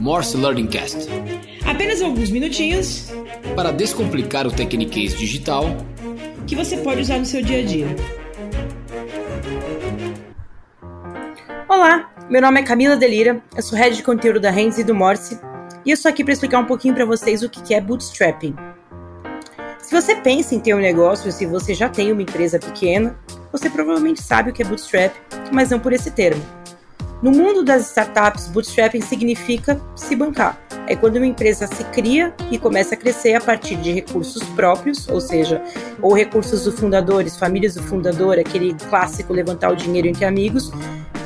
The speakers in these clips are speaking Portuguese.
Morse Learning Cast. Apenas alguns minutinhos para descomplicar o Tecniquez digital que você pode usar no seu dia a dia. Olá, meu nome é Camila Delira, eu sou head de conteúdo da Renzi e do Morse e eu estou aqui para explicar um pouquinho para vocês o que é bootstrapping. Se você pensa em ter um negócio, se você já tem uma empresa pequena, você provavelmente sabe o que é bootstrap, mas não por esse termo. No mundo das startups, bootstrapping significa se bancar. É quando uma empresa se cria e começa a crescer a partir de recursos próprios, ou seja, ou recursos dos fundadores, famílias do fundador, aquele clássico levantar o dinheiro entre amigos,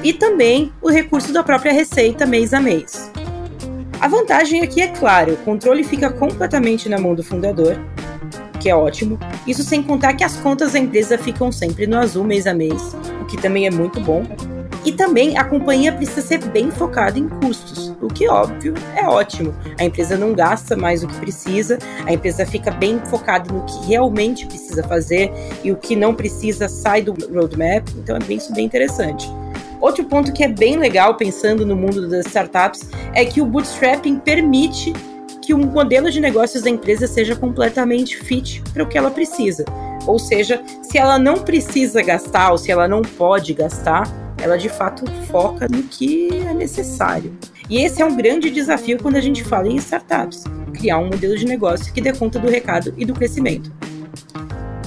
e também o recurso da própria receita mês a mês. A vantagem aqui é claro, o controle fica completamente na mão do fundador, que é ótimo. Isso sem contar que as contas da empresa ficam sempre no azul mês a mês, o que também é muito bom. E também a companhia precisa ser bem focada em custos, o que, óbvio, é ótimo. A empresa não gasta mais do que precisa, a empresa fica bem focada no que realmente precisa fazer e o que não precisa sai do roadmap, então é bem, isso bem interessante. Outro ponto que é bem legal pensando no mundo das startups é que o bootstrapping permite que o modelo de negócios da empresa seja completamente fit para o que ela precisa. Ou seja, se ela não precisa gastar ou se ela não pode gastar, ela de fato foca no que é necessário. E esse é um grande desafio quando a gente fala em startups: criar um modelo de negócio que dê conta do recado e do crescimento.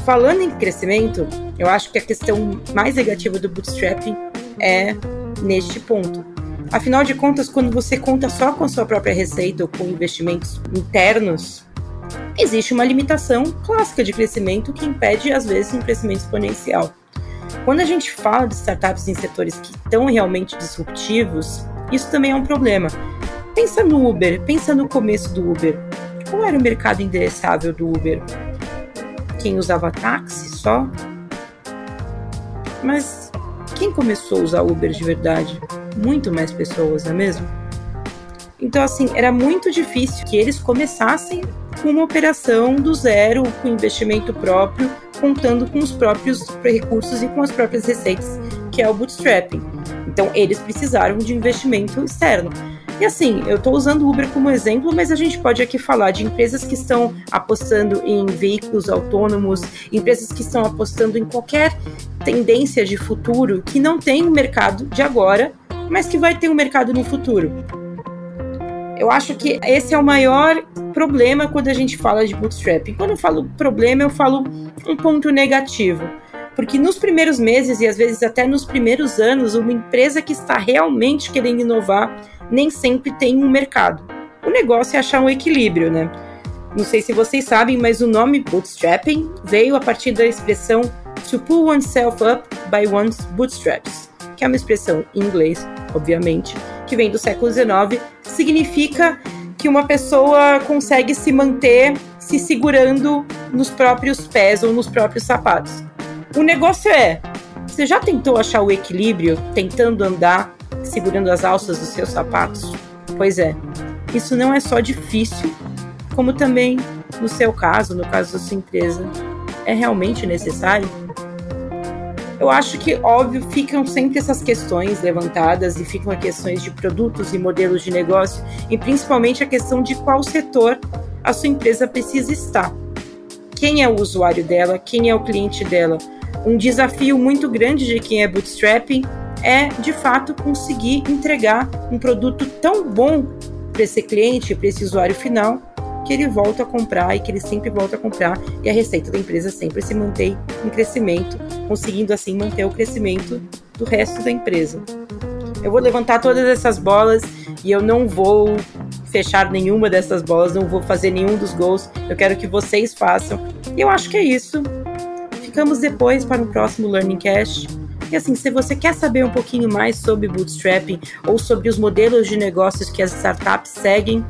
Falando em crescimento, eu acho que a questão mais negativa do bootstrapping é neste ponto. Afinal de contas, quando você conta só com a sua própria receita ou com investimentos internos, existe uma limitação clássica de crescimento que impede, às vezes, um crescimento exponencial. Quando a gente fala de startups em setores que estão realmente disruptivos, isso também é um problema. Pensa no Uber, pensa no começo do Uber. Qual era o mercado endereçável do Uber? Quem usava táxi só? Mas quem começou a usar Uber de verdade? Muito mais pessoas, não é mesmo? Então, assim, era muito difícil que eles começassem com uma operação do zero, com investimento próprio, contando com os próprios recursos e com as próprias receitas, que é o bootstrapping. Então, eles precisaram de investimento externo. E assim, eu estou usando o Uber como exemplo, mas a gente pode aqui falar de empresas que estão apostando em veículos autônomos, empresas que estão apostando em qualquer tendência de futuro que não tem um mercado de agora, mas que vai ter um mercado no futuro. Eu acho que esse é o maior problema quando a gente fala de bootstrapping. Quando eu falo problema, eu falo um ponto negativo. Porque nos primeiros meses e às vezes até nos primeiros anos, uma empresa que está realmente querendo inovar nem sempre tem um mercado. O negócio é achar um equilíbrio, né? Não sei se vocês sabem, mas o nome bootstrapping veio a partir da expressão to pull oneself up by one's bootstraps, que é uma expressão em inglês, obviamente, que vem do século XIX, significa que uma pessoa consegue se manter se segurando nos próprios pés ou nos próprios sapatos. O negócio é, você já tentou achar o equilíbrio tentando andar segurando as alças dos seus sapatos? Pois é, isso não é só difícil, como também no seu caso, no caso da sua empresa, é realmente necessário? Eu acho que, óbvio, ficam sempre essas questões levantadas e ficam as questões de produtos e modelos de negócio e principalmente a questão de qual setor a sua empresa precisa estar. Quem é o usuário dela, quem é o cliente dela. Um desafio muito grande de quem é bootstrapping é, de fato, conseguir entregar um produto tão bom para esse cliente, para esse usuário final, que ele volta a comprar e que ele sempre volta a comprar e a receita da empresa sempre se mantém em crescimento, conseguindo assim manter o crescimento do resto da empresa. Eu vou levantar todas essas bolas e eu não vou fechar nenhuma dessas bolas, não vou fazer nenhum dos gols. Eu quero que vocês façam. E eu acho que é isso. Ficamos depois para o próximo Learning Cast. E assim, se você quer saber um pouquinho mais sobre bootstrapping ou sobre os modelos de negócios que as startups seguem,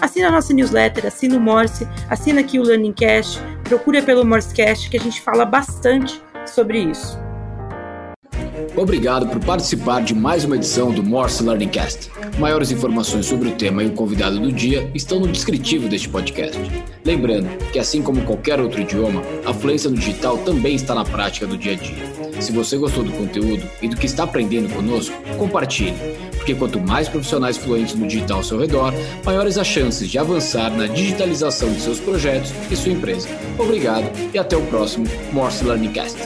Assina a nossa newsletter, assina o Morse, assina aqui o Learning Cast, procura pelo Morsecast que a gente fala bastante sobre isso. Obrigado por participar de mais uma edição do Morse Learning Cast. Maiores informações sobre o tema e o convidado do dia estão no descritivo deste podcast. Lembrando que, assim como qualquer outro idioma, a fluência no digital também está na prática do dia a dia. Se você gostou do conteúdo e do que está aprendendo conosco, compartilhe porque quanto mais profissionais fluentes no digital ao seu redor, maiores as chances de avançar na digitalização de seus projetos e sua empresa. Obrigado e até o próximo Morse Learning Cast.